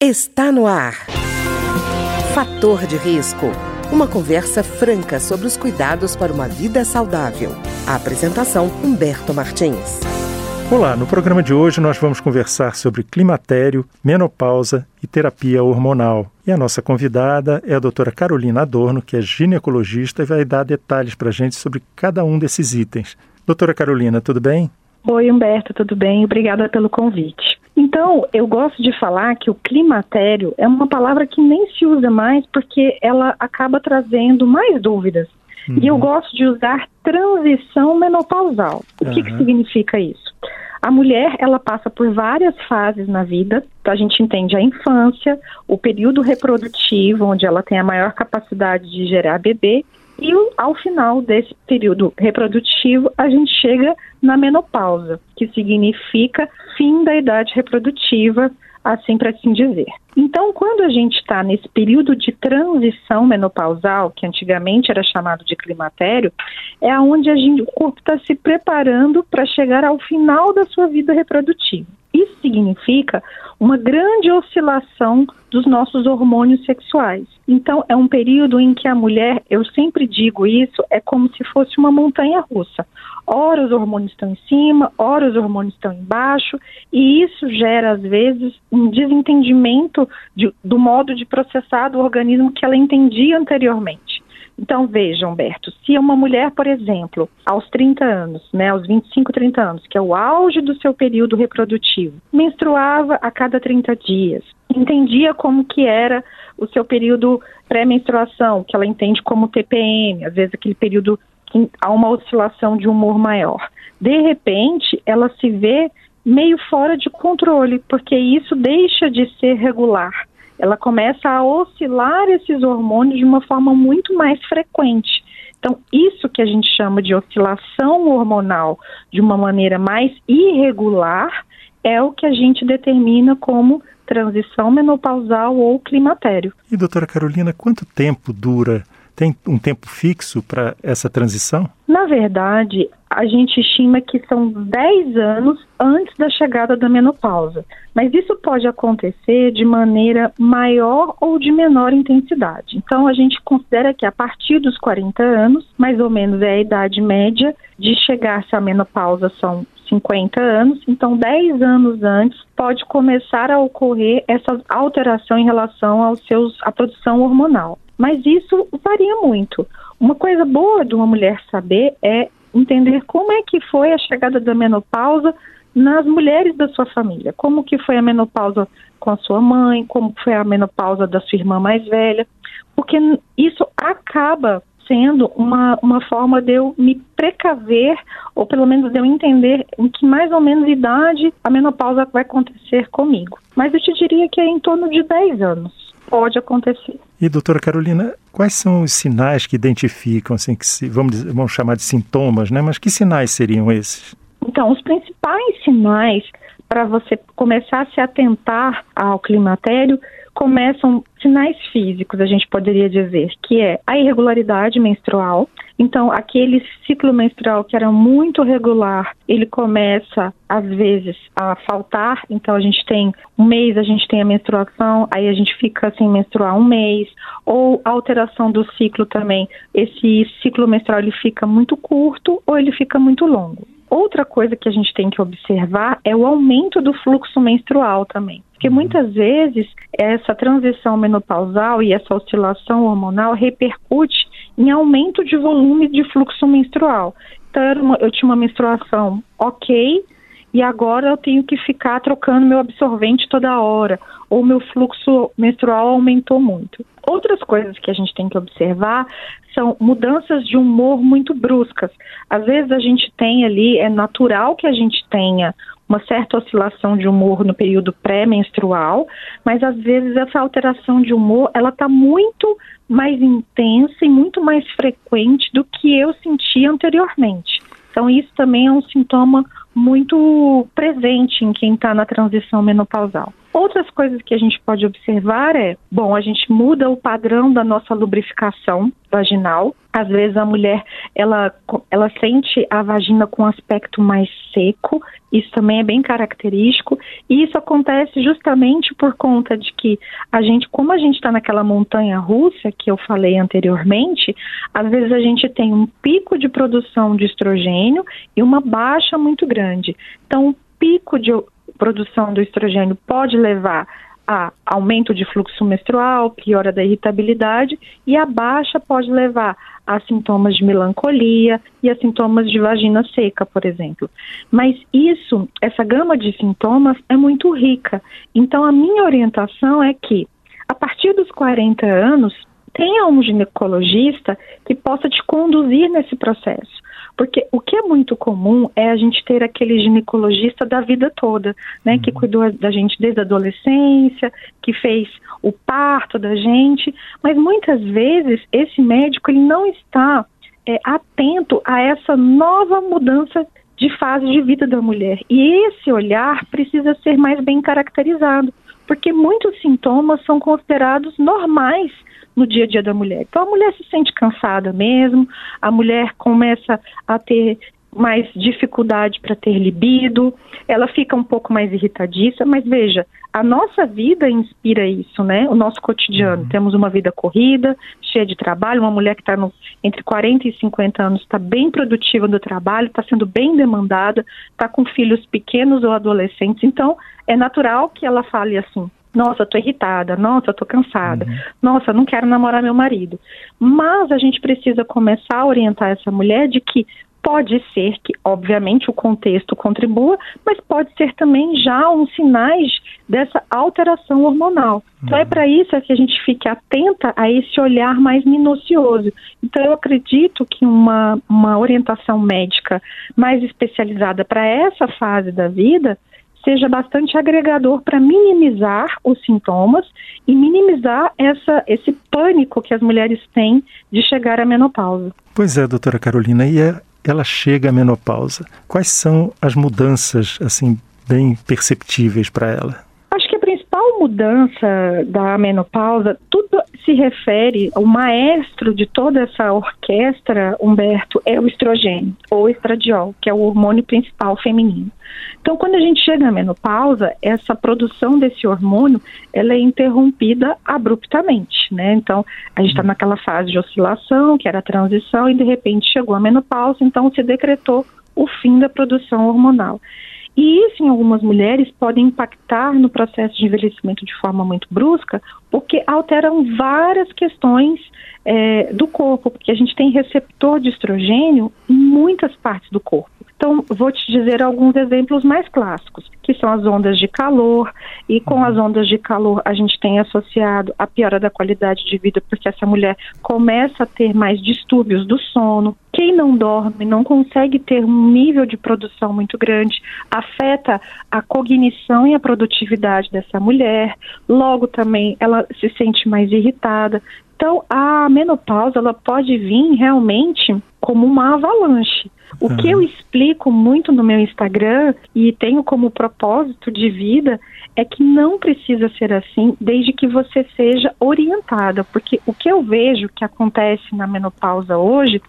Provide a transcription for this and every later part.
Está no ar. Fator de risco. Uma conversa franca sobre os cuidados para uma vida saudável. A apresentação Humberto Martins. Olá, no programa de hoje nós vamos conversar sobre climatério, menopausa e terapia hormonal. E a nossa convidada é a doutora Carolina Adorno, que é ginecologista e vai dar detalhes para a gente sobre cada um desses itens. Doutora Carolina, tudo bem? Oi, Humberto, tudo bem? Obrigada pelo convite. Então, eu gosto de falar que o climatério é uma palavra que nem se usa mais porque ela acaba trazendo mais dúvidas. Uhum. E eu uhum. gosto de usar transição menopausal. O uhum. que, que significa isso? A mulher, ela passa por várias fases na vida. A gente entende a infância, o período reprodutivo, onde ela tem a maior capacidade de gerar bebê, e ao final desse período reprodutivo, a gente chega na menopausa, que significa fim da idade reprodutiva, assim para assim dizer. Então, quando a gente está nesse período de transição menopausal, que antigamente era chamado de climatério, é onde a gente, o corpo está se preparando para chegar ao final da sua vida reprodutiva. Isso significa uma grande oscilação dos nossos hormônios sexuais. Então, é um período em que a mulher, eu sempre digo isso, é como se fosse uma montanha russa. Ora os hormônios estão em cima, ora os hormônios estão embaixo, e isso gera, às vezes, um desentendimento de, do modo de processar do organismo que ela entendia anteriormente. Então, veja, Humberto, se uma mulher, por exemplo, aos 30 anos, né, aos 25, 30 anos, que é o auge do seu período reprodutivo, menstruava a cada 30 dias, entendia como que era o seu período pré-menstruação, que ela entende como TPM, às vezes aquele período que há uma oscilação de humor maior. De repente, ela se vê meio fora de controle, porque isso deixa de ser regular ela começa a oscilar esses hormônios de uma forma muito mais frequente. Então, isso que a gente chama de oscilação hormonal de uma maneira mais irregular é o que a gente determina como transição menopausal ou climatério. E doutora Carolina, quanto tempo dura tem um tempo fixo para essa transição? Na verdade, a gente estima que são 10 anos antes da chegada da menopausa. Mas isso pode acontecer de maneira maior ou de menor intensidade. Então, a gente considera que a partir dos 40 anos, mais ou menos é a idade média de chegar-se à menopausa são 50 anos, então 10 anos antes pode começar a ocorrer essa alteração em relação aos seus à produção hormonal. Mas isso varia muito. Uma coisa boa de uma mulher saber é entender como é que foi a chegada da menopausa nas mulheres da sua família. Como que foi a menopausa com a sua mãe, como foi a menopausa da sua irmã mais velha, porque isso acaba sendo uma, uma forma de eu me precaver, ou pelo menos de eu entender em que mais ou menos idade a menopausa vai acontecer comigo. Mas eu te diria que é em torno de 10 anos pode acontecer. E, doutora Carolina, quais são os sinais que identificam, assim, que se, vamos, dizer, vamos chamar de sintomas, né? Mas que sinais seriam esses? Então, os principais sinais para você começar a se atentar ao climatério começam sinais físicos, a gente poderia dizer, que é a irregularidade menstrual. Então, aquele ciclo menstrual que era muito regular, ele começa, às vezes, a faltar. Então, a gente tem um mês, a gente tem a menstruação, aí a gente fica sem menstruar um mês. Ou alteração do ciclo também. Esse ciclo menstrual, ele fica muito curto ou ele fica muito longo. Outra coisa que a gente tem que observar é o aumento do fluxo menstrual também. Porque uhum. muitas vezes essa transição menopausal e essa oscilação hormonal repercute em aumento de volume de fluxo menstrual. Então, eu tinha uma menstruação ok, e agora eu tenho que ficar trocando meu absorvente toda hora, ou meu fluxo menstrual aumentou muito. Outras coisas que a gente tem que observar são mudanças de humor muito bruscas. Às vezes a gente tem ali, é natural que a gente tenha uma certa oscilação de humor no período pré-menstrual, mas às vezes essa alteração de humor ela está muito mais intensa e muito mais frequente do que eu sentia anteriormente. Então isso também é um sintoma muito presente em quem está na transição menopausal. Outras coisas que a gente pode observar é, bom, a gente muda o padrão da nossa lubrificação vaginal. Às vezes a mulher ela, ela sente a vagina com aspecto mais seco, isso também é bem característico, e isso acontece justamente por conta de que a gente, como a gente está naquela montanha russa que eu falei anteriormente, às vezes a gente tem um pico de produção de estrogênio e uma baixa muito grande. Então, pico de produção do estrogênio pode levar a aumento de fluxo menstrual, piora da irritabilidade, e a baixa pode levar a sintomas de melancolia e a sintomas de vagina seca, por exemplo. Mas isso, essa gama de sintomas é muito rica. Então a minha orientação é que a partir dos 40 anos, tenha um ginecologista que possa te conduzir nesse processo. Porque o que é muito comum é a gente ter aquele ginecologista da vida toda, né? Uhum. Que cuidou da gente desde a adolescência, que fez o parto da gente, mas muitas vezes esse médico ele não está é, atento a essa nova mudança de fase de vida da mulher. E esse olhar precisa ser mais bem caracterizado, porque muitos sintomas são considerados normais no dia a dia da mulher. Então a mulher se sente cansada mesmo, a mulher começa a ter mais dificuldade para ter libido, ela fica um pouco mais irritadiça, mas veja, a nossa vida inspira isso, né? O nosso cotidiano. Uhum. Temos uma vida corrida, cheia de trabalho, uma mulher que está entre 40 e 50 anos está bem produtiva no trabalho, está sendo bem demandada, está com filhos pequenos ou adolescentes, então é natural que ela fale assim: nossa, eu tô irritada, nossa, eu tô cansada, uhum. nossa, não quero namorar meu marido. Mas a gente precisa começar a orientar essa mulher de que pode ser que, obviamente, o contexto contribua, mas pode ser também já uns sinais dessa alteração hormonal. Então é uhum. para isso que a gente fique atenta a esse olhar mais minucioso. Então eu acredito que uma, uma orientação médica mais especializada para essa fase da vida seja bastante agregador para minimizar os sintomas e minimizar essa, esse pânico que as mulheres têm de chegar à menopausa. Pois é, doutora Carolina, e é, ela chega à menopausa. Quais são as mudanças assim bem perceptíveis para ela? Mudança da menopausa, tudo se refere, o maestro de toda essa orquestra, Humberto, é o estrogênio, ou estradiol, que é o hormônio principal feminino. Então, quando a gente chega na menopausa, essa produção desse hormônio, ela é interrompida abruptamente, né? Então, a gente está uhum. naquela fase de oscilação, que era a transição, e de repente chegou a menopausa, então se decretou o fim da produção hormonal. E isso, em algumas mulheres, pode impactar no processo de envelhecimento de forma muito brusca, porque alteram várias questões é, do corpo, porque a gente tem receptor de estrogênio em muitas partes do corpo. Então, vou te dizer alguns exemplos mais clássicos, que são as ondas de calor, e com as ondas de calor a gente tem associado a piora da qualidade de vida, porque essa mulher começa a ter mais distúrbios do sono. Quem não dorme não consegue ter um nível de produção muito grande, afeta a cognição e a produtividade dessa mulher. Logo também ela se sente mais irritada. Então, a menopausa ela pode vir realmente como uma avalanche. O uhum. que eu explico muito no meu Instagram e tenho como propósito de vida é que não precisa ser assim desde que você seja orientada, porque o que eu vejo que acontece na menopausa hoje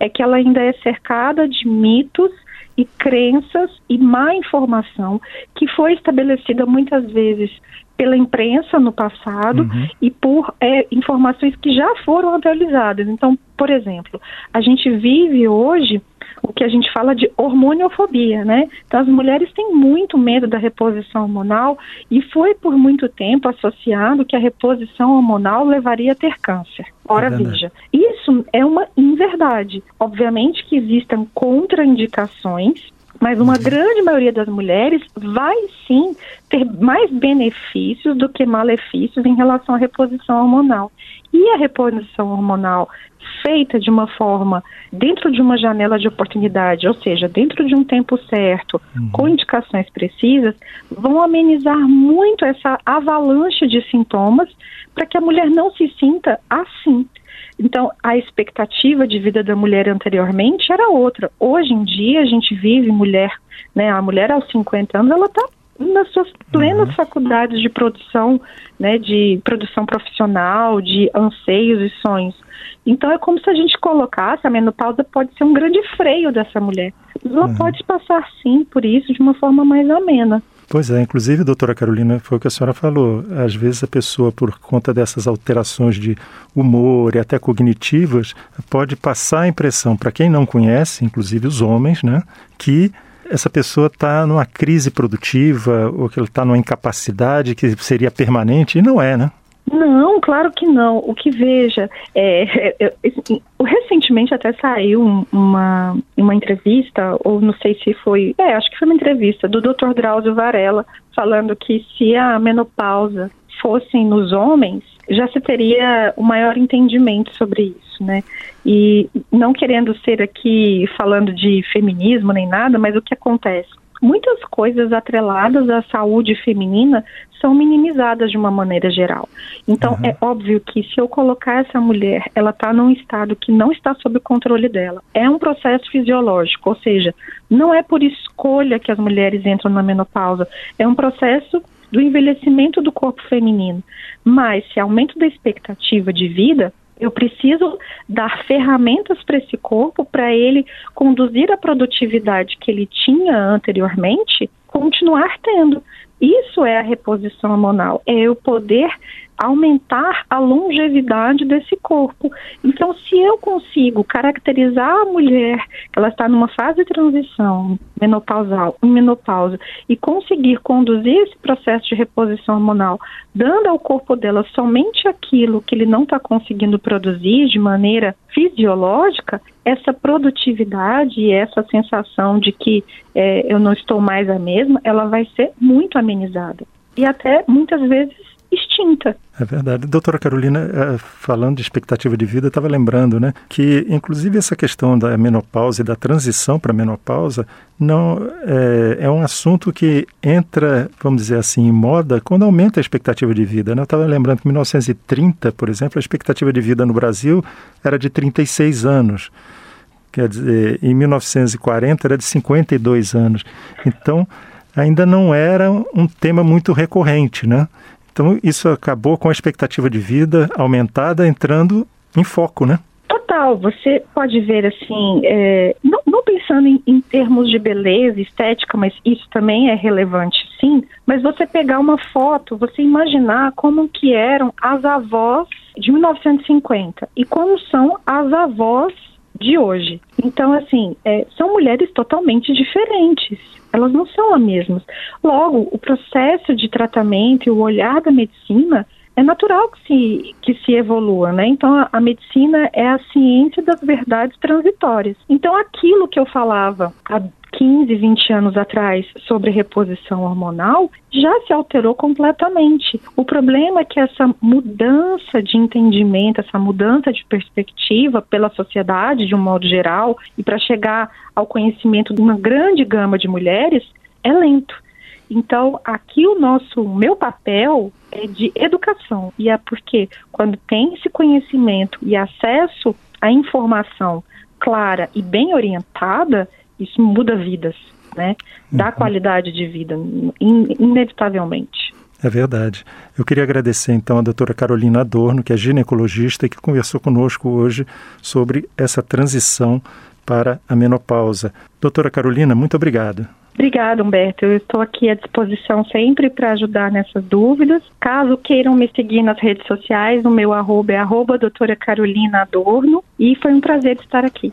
é que ela ainda é cercada de mitos e crenças e má informação que foi estabelecida muitas vezes pela imprensa no passado uhum. e por é, informações que já foram atualizadas. Então, por exemplo, a gente vive hoje o que a gente fala de hormoniofobia, né? Então as mulheres têm muito medo da reposição hormonal e foi por muito tempo associado que a reposição hormonal levaria a ter câncer. Ora, é veja, isso é uma inverdade. Obviamente que existem contraindicações mas uma uhum. grande maioria das mulheres vai sim ter mais benefícios do que malefícios em relação à reposição hormonal. E a reposição hormonal feita de uma forma dentro de uma janela de oportunidade, ou seja, dentro de um tempo certo, uhum. com indicações precisas, vão amenizar muito essa avalanche de sintomas para que a mulher não se sinta assim. Então, a expectativa de vida da mulher anteriormente era outra. Hoje em dia, a gente vive mulher, né? A mulher aos 50 anos, ela está nas suas plenas uhum. faculdades de produção, né, de produção profissional, de anseios e sonhos. Então é como se a gente colocasse a menopausa pode ser um grande freio dessa mulher. Ela uhum. pode passar sim por isso de uma forma mais amena. Pois é, inclusive, doutora Carolina, foi o que a senhora falou. Às vezes a pessoa, por conta dessas alterações de humor e até cognitivas, pode passar a impressão para quem não conhece, inclusive os homens, né, que essa pessoa está numa crise produtiva ou que ela está numa incapacidade que seria permanente e não é, né? Não, claro que não. O que veja, é, é, é, recentemente até saiu uma, uma entrevista, ou não sei se foi, é, acho que foi uma entrevista do Dr. Drauzio Varela, falando que se a menopausa fossem nos homens, já se teria o um maior entendimento sobre isso, né? E não querendo ser aqui falando de feminismo nem nada, mas o que acontece? Muitas coisas atreladas à saúde feminina são minimizadas de uma maneira geral. Então, uhum. é óbvio que se eu colocar essa mulher, ela está num estado que não está sob o controle dela. É um processo fisiológico, ou seja, não é por escolha que as mulheres entram na menopausa, é um processo do envelhecimento do corpo feminino. Mas se aumento da expectativa de vida, eu preciso dar ferramentas para esse corpo para ele conduzir a produtividade que ele tinha anteriormente, continuar tendo. Isso é a reposição hormonal, é eu poder aumentar a longevidade desse corpo. Então, se eu consigo caracterizar a mulher, ela está numa fase de transição menopausal, menopausa, e conseguir conduzir esse processo de reposição hormonal, dando ao corpo dela somente aquilo que ele não está conseguindo produzir de maneira fisiológica, essa produtividade e essa sensação de que é, eu não estou mais a mesma, ela vai ser muito amenizada. E até muitas vezes extinta. É verdade. Doutora Carolina, é, falando de expectativa de vida, estava lembrando, né, que inclusive essa questão da menopausa e da transição para a menopausa não é, é, um assunto que entra, vamos dizer assim, em moda quando aumenta a expectativa de vida. Né? Eu estava lembrando que em 1930, por exemplo, a expectativa de vida no Brasil era de 36 anos. Quer dizer, em 1940 era de 52 anos. Então, ainda não era um tema muito recorrente, né? Então, isso acabou com a expectativa de vida aumentada entrando em foco, né? Total, você pode ver assim, é, não, não, pensando em, em, termos de beleza, estética, mas isso também é relevante, sim. Mas você pegar uma foto, você imaginar como que eram as avós de 1950 e como são as avós de hoje. Então, assim, é, são mulheres totalmente diferentes. Elas não são as mesmas. Logo, o processo de tratamento e o olhar da medicina é natural que se, que se evolua, né? Então, a, a, medicina é a ciência das verdades transitórias. Então, aquilo que eu falava há 15, 20 anos atrás sobre reposição hormonal já se alterou completamente. O problema é que essa mudança de entendimento, essa mudança de perspectiva pela sociedade de um modo geral e para chegar ao conhecimento de uma grande gama de mulheres é lento. Então, aqui o nosso, meu papel é de educação. E é porque quando tem esse conhecimento e acesso à informação clara e bem orientada, isso muda vidas, né? Dá uhum. qualidade de vida, in, inevitavelmente. É verdade. Eu queria agradecer então a doutora Carolina Adorno, que é ginecologista e que conversou conosco hoje sobre essa transição para a menopausa. Doutora Carolina, muito obrigado. Obrigada, Humberto. Eu estou aqui à disposição sempre para ajudar nessas dúvidas. Caso queiram me seguir nas redes sociais, o meu arroba é arroba doutora Carolina Adorno e foi um prazer estar aqui.